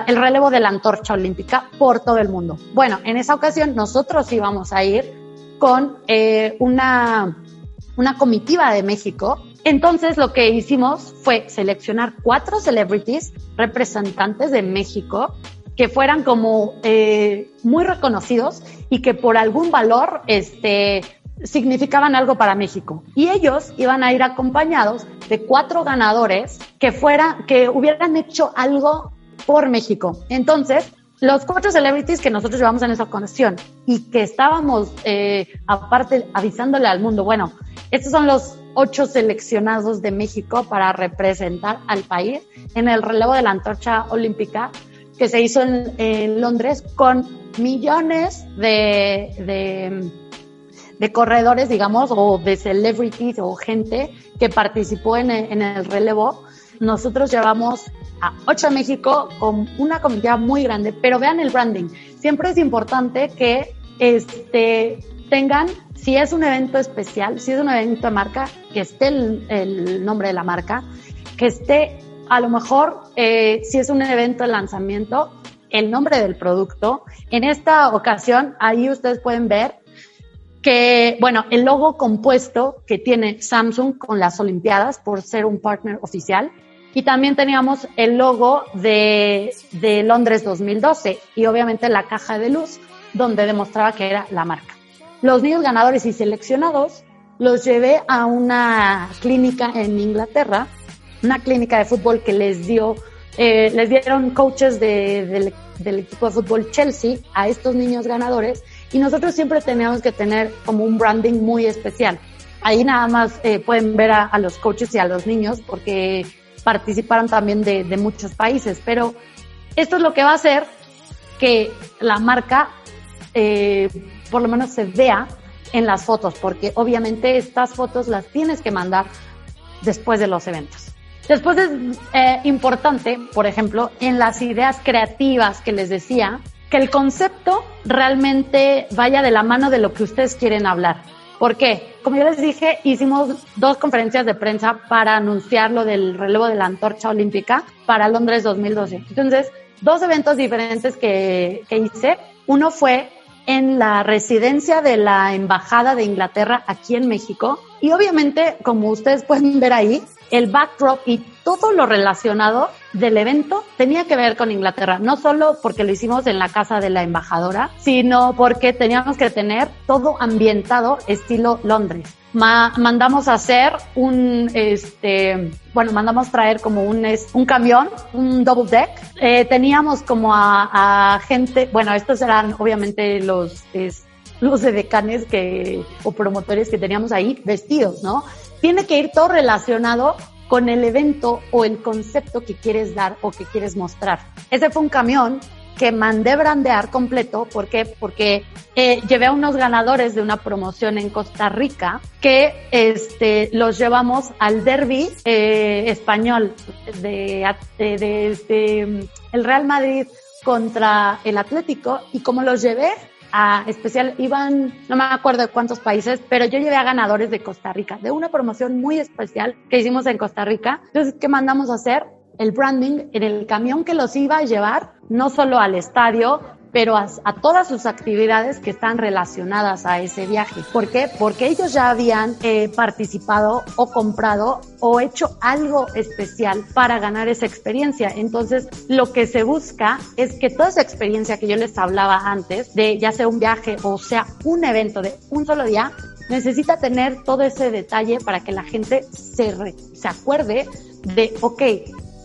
el relevo de la antorcha olímpica por todo el mundo. Bueno, en esa ocasión nosotros íbamos a ir con eh, una, una comitiva de México. Entonces lo que hicimos fue seleccionar cuatro celebrities representantes de México que fueran como eh, muy reconocidos y que por algún valor este, significaban algo para México. Y ellos iban a ir acompañados de cuatro ganadores que fuera, que hubieran hecho algo por México. Entonces, los cuatro celebrities que nosotros llevamos en esa ocasión y que estábamos, eh, aparte, avisándole al mundo, bueno, estos son los ocho seleccionados de México para representar al país en el relevo de la antorcha olímpica que se hizo en, en Londres con millones de, de, de, corredores, digamos, o de celebrities o gente que participó en en el relevo. Nosotros llevamos a 8 México con una comunidad muy grande, pero vean el branding. Siempre es importante que este, tengan, si es un evento especial, si es un evento de marca, que esté el, el nombre de la marca, que esté a lo mejor, eh, si es un evento de lanzamiento, el nombre del producto. En esta ocasión, ahí ustedes pueden ver que, bueno, el logo compuesto que tiene Samsung con las Olimpiadas por ser un partner oficial y también teníamos el logo de, de Londres 2012 y obviamente la caja de luz donde demostraba que era la marca. Los niños ganadores y seleccionados los llevé a una clínica en Inglaterra, una clínica de fútbol que les dio, eh, les dieron coaches de, del, del equipo de fútbol Chelsea a estos niños ganadores y nosotros siempre teníamos que tener como un branding muy especial. Ahí nada más eh, pueden ver a, a, los coaches y a los niños porque participaron también de, de, muchos países, pero esto es lo que va a hacer que la marca eh, por lo menos se vea en las fotos, porque obviamente estas fotos las tienes que mandar después de los eventos. Después es eh, importante, por ejemplo, en las ideas creativas que les decía, que el concepto realmente vaya de la mano de lo que ustedes quieren hablar. ¿Por qué? Como yo les dije, hicimos dos conferencias de prensa para anunciar lo del relevo de la antorcha olímpica para Londres 2012. Entonces, dos eventos diferentes que, que hice. Uno fue en la residencia de la Embajada de Inglaterra aquí en México. Y obviamente, como ustedes pueden ver ahí, el backdrop y todo lo relacionado del evento tenía que ver con Inglaterra, no solo porque lo hicimos en la casa de la embajadora, sino porque teníamos que tener todo ambientado estilo Londres. Ma mandamos hacer un, este, bueno, mandamos traer como un, un camión, un double deck. Eh, teníamos como a, a, gente, bueno, estos eran obviamente los, es, los decanes que, o promotores que teníamos ahí vestidos, ¿no? Tiene que ir todo relacionado con el evento o el concepto que quieres dar o que quieres mostrar. Ese fue un camión que mandé brandear completo. ¿Por qué? Porque eh, llevé a unos ganadores de una promoción en Costa Rica que este, los llevamos al derby eh, español de, de, de, de, el Real Madrid contra el Atlético y como los llevé a especial, iban, no me acuerdo de cuántos países, pero yo llevé a ganadores de Costa Rica, de una promoción muy especial que hicimos en Costa Rica. Entonces, ¿qué mandamos a hacer? El branding en el camión que los iba a llevar, no solo al estadio, pero a, todas sus actividades que están relacionadas a ese viaje. ¿Por qué? Porque ellos ya habían eh, participado o comprado o hecho algo especial para ganar esa experiencia. Entonces, lo que se busca es que toda esa experiencia que yo les hablaba antes, de ya sea un viaje o sea un evento de un solo día, necesita tener todo ese detalle para que la gente se, se acuerde de, ok,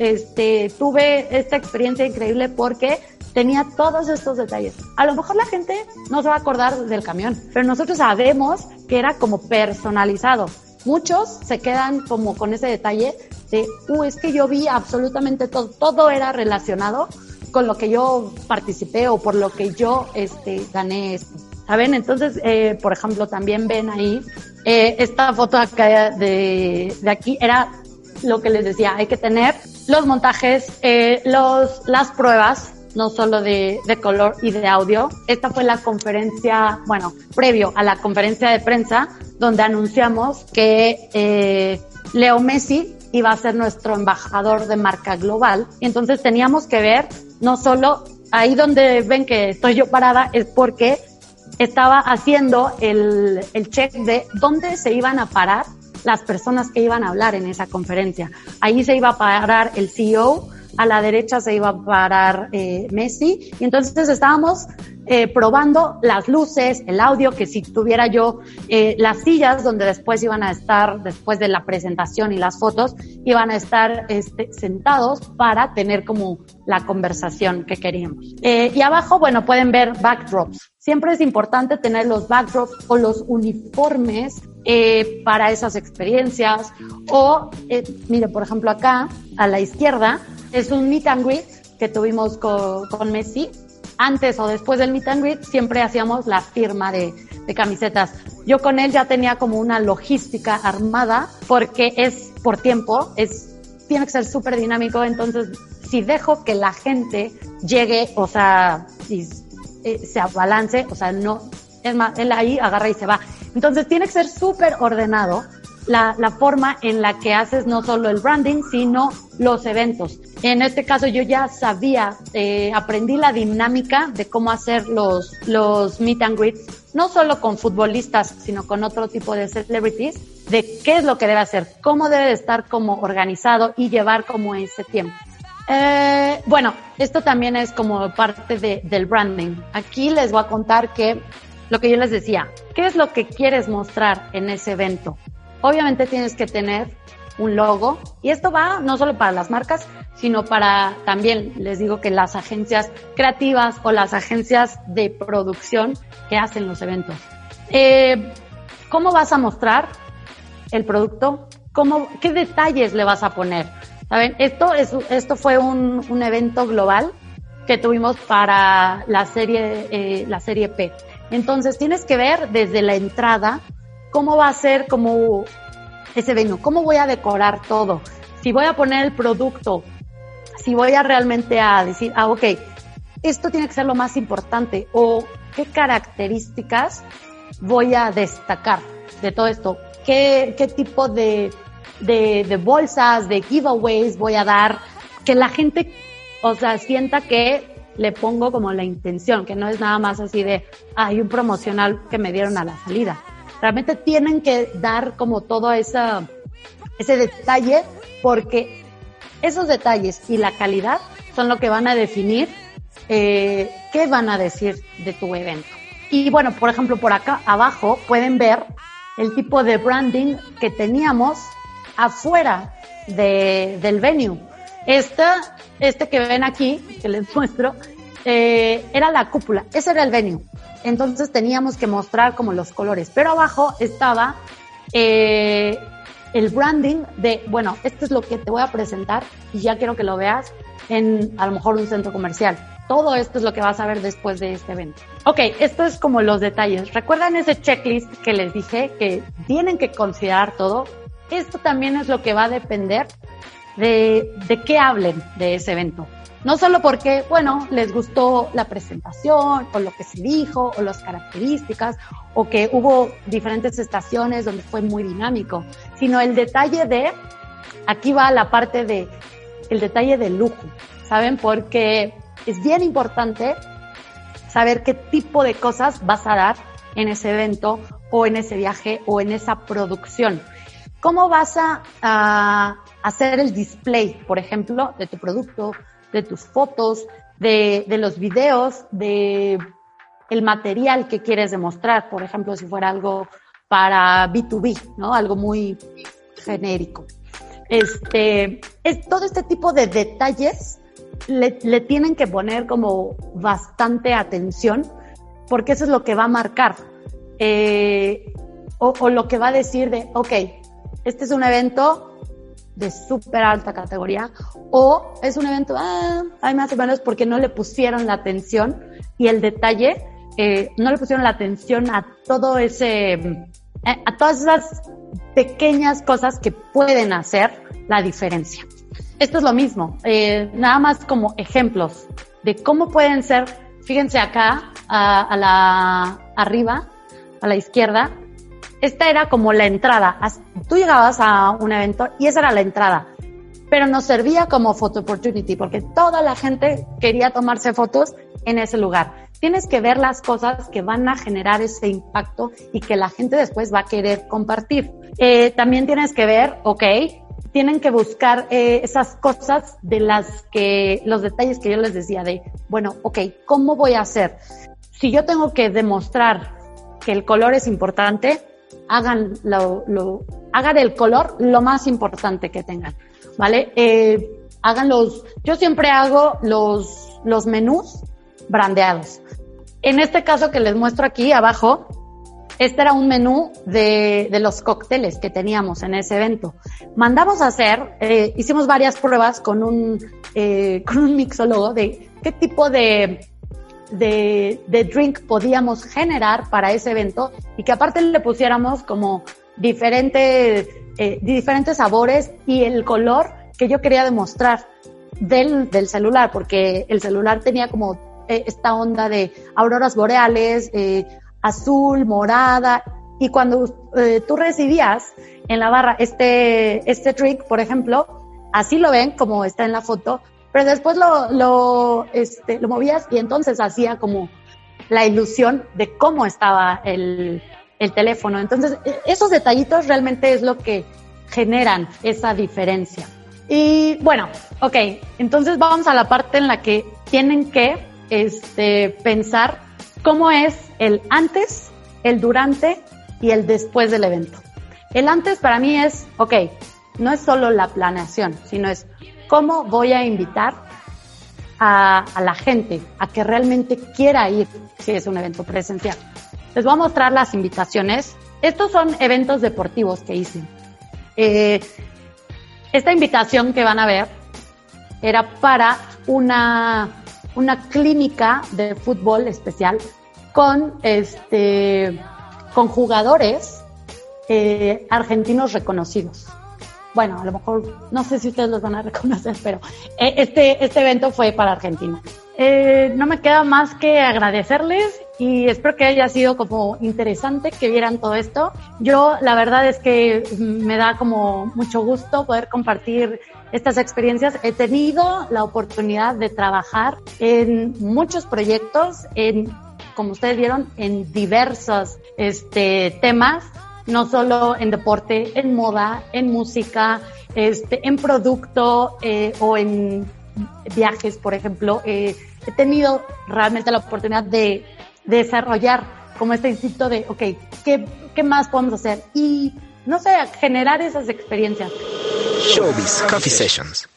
este, tuve esta experiencia increíble porque tenía todos estos detalles. A lo mejor la gente no se va a acordar del camión, pero nosotros sabemos que era como personalizado. Muchos se quedan como con ese detalle de, uh, es que yo vi absolutamente todo, todo era relacionado con lo que yo participé o por lo que yo este, gané esto. ¿Saben? Entonces, eh, por ejemplo, también ven ahí, eh, esta foto acá de, de aquí era lo que les decía, hay que tener los montajes, eh, los, las pruebas, no solo de, de, color y de audio. Esta fue la conferencia, bueno, previo a la conferencia de prensa, donde anunciamos que eh, Leo Messi iba a ser nuestro embajador de marca global. Y entonces teníamos que ver, no solo ahí donde ven que estoy yo parada, es porque estaba haciendo el, el check de dónde se iban a parar las personas que iban a hablar en esa conferencia. Ahí se iba a parar el CEO, a la derecha se iba a parar eh, Messi, y entonces estábamos eh, probando las luces, el audio, que si tuviera yo eh, las sillas donde después iban a estar, después de la presentación y las fotos, iban a estar este, sentados para tener como la conversación que queríamos. Eh, y abajo, bueno, pueden ver backdrops. Siempre es importante tener los backdrops o los uniformes eh, para esas experiencias. O, eh, mire, por ejemplo, acá a la izquierda es un meet and greet que tuvimos con, con Messi. Antes o después del meet and greet siempre hacíamos la firma de, de camisetas. Yo con él ya tenía como una logística armada porque es por tiempo, es, tiene que ser súper dinámico. Entonces, si dejo que la gente llegue, o sea, y, eh, se abalance, o sea, no, es más, él ahí agarra y se va. Entonces tiene que ser súper ordenado la, forma en la que haces no solo el branding, sino los eventos. En este caso yo ya sabía, eh, aprendí la dinámica de cómo hacer los, los meet and greets, no solo con futbolistas, sino con otro tipo de celebrities, de qué es lo que debe hacer, cómo debe de estar como organizado y llevar como ese tiempo. Eh, bueno, esto también es como parte de, del branding. Aquí les voy a contar que lo que yo les decía, ¿qué es lo que quieres mostrar en ese evento? Obviamente tienes que tener un logo y esto va no solo para las marcas, sino para también, les digo que las agencias creativas o las agencias de producción que hacen los eventos. Eh, ¿Cómo vas a mostrar el producto? ¿Cómo, ¿Qué detalles le vas a poner? ¿Saben? Esto, es, esto fue un, un evento global que tuvimos para la serie, eh, la serie P. Entonces tienes que ver desde la entrada cómo va a ser como ese venue, cómo voy a decorar todo, si voy a poner el producto, si voy a realmente a decir, ah, ok, esto tiene que ser lo más importante o qué características voy a destacar de todo esto, qué, qué tipo de, de, de bolsas, de giveaways voy a dar, que la gente, o sea, sienta que le pongo como la intención, que no es nada más así de, hay un promocional que me dieron a la salida. Realmente tienen que dar como todo esa, ese detalle porque esos detalles y la calidad son lo que van a definir eh, qué van a decir de tu evento. Y bueno, por ejemplo, por acá abajo pueden ver el tipo de branding que teníamos afuera de, del venue. Esta, este que ven aquí, que les muestro, eh, era la cúpula, ese era el venue. Entonces teníamos que mostrar como los colores, pero abajo estaba eh, el branding de, bueno, esto es lo que te voy a presentar y ya quiero que lo veas en a lo mejor un centro comercial. Todo esto es lo que vas a ver después de este evento. Ok, esto es como los detalles. ¿Recuerdan ese checklist que les dije que tienen que considerar todo? Esto también es lo que va a depender de, de qué hablen de ese evento. No solo porque, bueno, les gustó la presentación o lo que se dijo o las características o que hubo diferentes estaciones donde fue muy dinámico, sino el detalle de, aquí va la parte de, el detalle de lujo, ¿saben? Porque es bien importante saber qué tipo de cosas vas a dar en ese evento o en ese viaje o en esa producción. ¿Cómo vas a, a hacer el display, por ejemplo, de tu producto, de tus fotos, de, de los videos, de el material que quieres demostrar. Por ejemplo, si fuera algo para B2B, ¿no? Algo muy genérico. Este, es todo este tipo de detalles le, le tienen que poner como bastante atención porque eso es lo que va a marcar eh, o, o, lo que va a decir de, ok, este es un evento de súper alta categoría o es un evento, ah, hay más o menos porque no le pusieron la atención y el detalle, eh, no le pusieron la atención a todo ese, eh, a todas esas pequeñas cosas que pueden hacer la diferencia. Esto es lo mismo, eh, nada más como ejemplos de cómo pueden ser, fíjense acá, a, la arriba, a la izquierda, esta era como la entrada. Tú llegabas a un evento y esa era la entrada, pero nos servía como photo opportunity porque toda la gente quería tomarse fotos en ese lugar. Tienes que ver las cosas que van a generar ese impacto y que la gente después va a querer compartir. Eh, también tienes que ver, ok, tienen que buscar eh, esas cosas de las que, los detalles que yo les decía de, bueno, ok, ¿cómo voy a hacer? Si yo tengo que demostrar que el color es importante, hagan, lo, lo, hagan el color lo más importante que tengan, ¿vale? Eh, hagan los, yo siempre hago los, los menús brandeados. En este caso que les muestro aquí abajo, este era un menú de, de los cócteles que teníamos en ese evento. Mandamos a hacer, eh, hicimos varias pruebas con un, eh, <laughs> con un mixólogo de qué tipo de, de, de, drink podíamos generar para ese evento y que aparte le pusiéramos como diferentes, eh, diferentes sabores y el color que yo quería demostrar del, del celular, porque el celular tenía como eh, esta onda de auroras boreales, eh, azul, morada, y cuando eh, tú recibías en la barra este, este drink, por ejemplo, así lo ven como está en la foto, pero después lo, lo, este, lo movías y entonces hacía como la ilusión de cómo estaba el, el teléfono. Entonces, e, esos detallitos realmente es lo que generan esa diferencia. Y bueno, ok, entonces vamos a la parte en la que tienen que este, pensar cómo es el antes, el durante y el después del evento. El antes para mí es, ok, no es solo la planeación, sino es cómo voy a invitar a, la gente a que realmente quiera ir si es un evento presencial. Les voy a mostrar las invitaciones. Estos son eventos deportivos que hice. Eh, esta invitación que van a ver era para una, una clínica de fútbol especial con, este, con jugadores eh, argentinos reconocidos bueno, a lo mejor no sé si ustedes los van a <laughs> reconocer, pero eh, este, este evento fue para Argentina. Eh, no me queda más que agradecerles y espero que haya sido como interesante que vieran todo esto. Yo la verdad es que me da como mucho gusto poder compartir estas experiencias. He tenido la oportunidad de trabajar en muchos proyectos, en, como ustedes vieron, en diversos este, temas no solo en deporte, en moda, en música, este, en producto eh, o en viajes, por ejemplo. Eh, he tenido realmente la oportunidad de, de, desarrollar como este instinto de, ok, ¿qué, ¿qué más podemos hacer? Y, no sé, generar esas experiencias. Showbiz Coffee Sessions.